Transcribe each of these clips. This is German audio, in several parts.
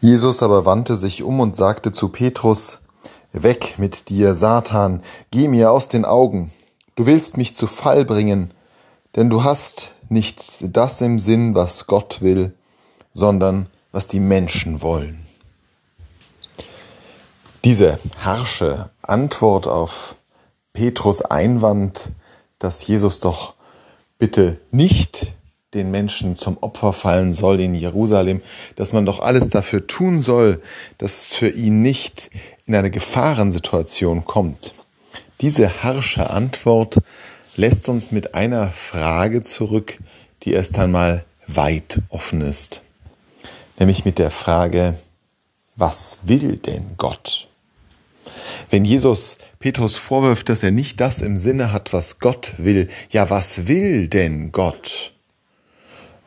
Jesus aber wandte sich um und sagte zu Petrus, Weg mit dir, Satan, geh mir aus den Augen, du willst mich zu Fall bringen, denn du hast nicht das im Sinn, was Gott will, sondern was die Menschen wollen. Diese harsche Antwort auf Petrus Einwand, dass Jesus doch bitte nicht den Menschen zum Opfer fallen soll in Jerusalem, dass man doch alles dafür tun soll, dass es für ihn nicht in eine Gefahrensituation kommt. Diese harsche Antwort lässt uns mit einer Frage zurück, die erst einmal weit offen ist. Nämlich mit der Frage, was will denn Gott? Wenn Jesus Petrus vorwirft, dass er nicht das im Sinne hat, was Gott will, ja, was will denn Gott?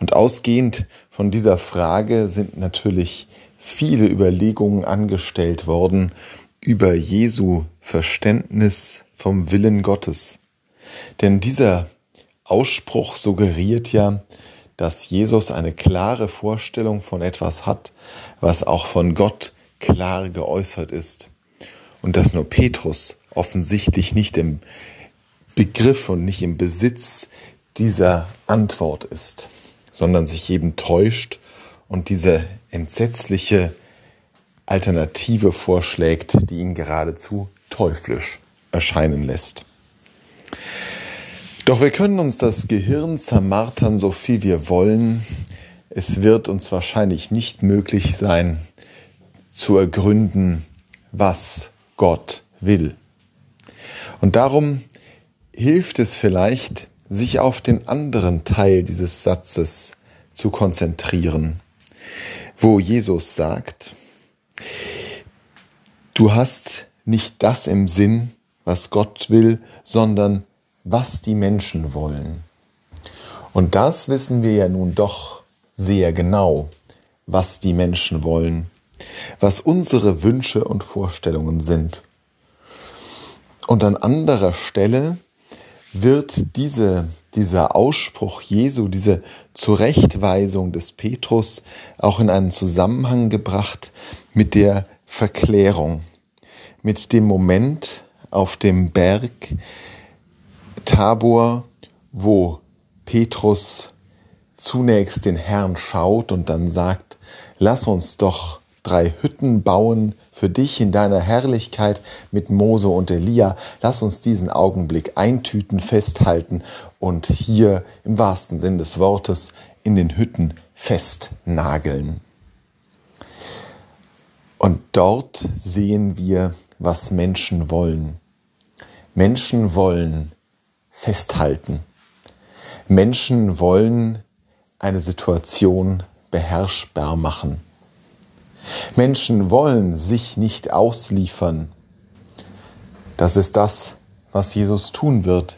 Und ausgehend von dieser Frage sind natürlich viele Überlegungen angestellt worden über Jesu Verständnis vom Willen Gottes. Denn dieser Ausspruch suggeriert ja, dass Jesus eine klare Vorstellung von etwas hat, was auch von Gott klar geäußert ist. Und dass nur Petrus offensichtlich nicht im Begriff und nicht im Besitz dieser Antwort ist sondern sich eben täuscht und diese entsetzliche Alternative vorschlägt, die ihn geradezu teuflisch erscheinen lässt. Doch wir können uns das Gehirn zermartern, so viel wir wollen. Es wird uns wahrscheinlich nicht möglich sein, zu ergründen, was Gott will. Und darum hilft es vielleicht, sich auf den anderen Teil dieses Satzes zu konzentrieren, wo Jesus sagt, du hast nicht das im Sinn, was Gott will, sondern was die Menschen wollen. Und das wissen wir ja nun doch sehr genau, was die Menschen wollen, was unsere Wünsche und Vorstellungen sind. Und an anderer Stelle wird diese, dieser Ausspruch Jesu, diese Zurechtweisung des Petrus auch in einen Zusammenhang gebracht mit der Verklärung, mit dem Moment auf dem Berg Tabor, wo Petrus zunächst den Herrn schaut und dann sagt, lass uns doch drei Hütten bauen für dich in deiner Herrlichkeit mit Mose und Elia. Lass uns diesen Augenblick eintüten, festhalten und hier im wahrsten Sinn des Wortes in den Hütten festnageln. Und dort sehen wir, was Menschen wollen. Menschen wollen festhalten. Menschen wollen eine Situation beherrschbar machen. Menschen wollen sich nicht ausliefern. Das ist das, was Jesus tun wird.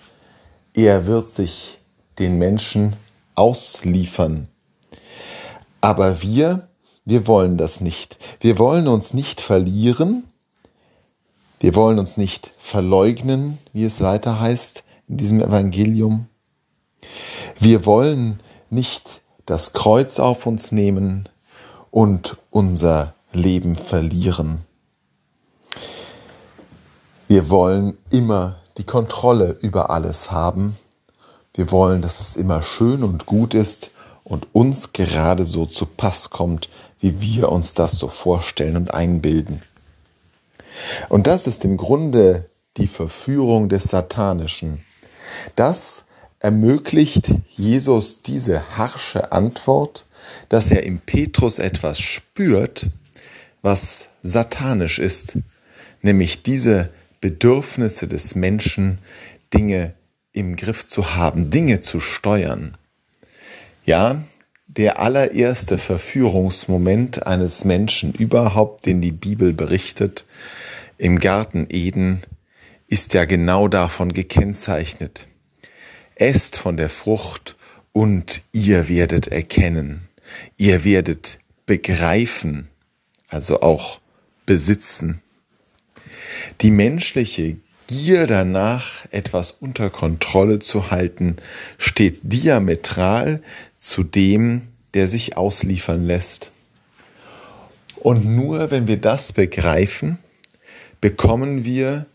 Er wird sich den Menschen ausliefern. Aber wir, wir wollen das nicht. Wir wollen uns nicht verlieren. Wir wollen uns nicht verleugnen, wie es weiter heißt in diesem Evangelium. Wir wollen nicht das Kreuz auf uns nehmen und unser Leben verlieren. Wir wollen immer die Kontrolle über alles haben. Wir wollen, dass es immer schön und gut ist und uns gerade so zu Pass kommt, wie wir uns das so vorstellen und einbilden. Und das ist im Grunde die Verführung des Satanischen. Das ermöglicht Jesus diese harsche Antwort, dass er im Petrus etwas spürt, was satanisch ist, nämlich diese Bedürfnisse des Menschen, Dinge im Griff zu haben, Dinge zu steuern. Ja, der allererste Verführungsmoment eines Menschen überhaupt, den die Bibel berichtet, im Garten Eden, ist ja genau davon gekennzeichnet. Esst von der Frucht und ihr werdet erkennen. Ihr werdet begreifen, also auch besitzen. Die menschliche Gier danach, etwas unter Kontrolle zu halten, steht diametral zu dem, der sich ausliefern lässt. Und nur wenn wir das begreifen, bekommen wir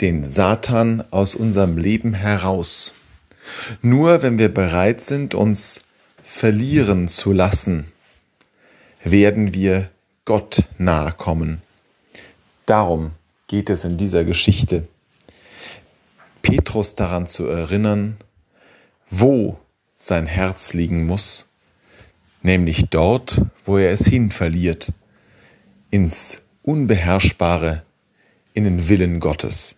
den Satan aus unserem Leben heraus. Nur wenn wir bereit sind, uns verlieren zu lassen, werden wir Gott nahe kommen. Darum geht es in dieser Geschichte. Petrus daran zu erinnern, wo sein Herz liegen muss, nämlich dort, wo er es hin verliert, ins Unbeherrschbare, in den Willen Gottes.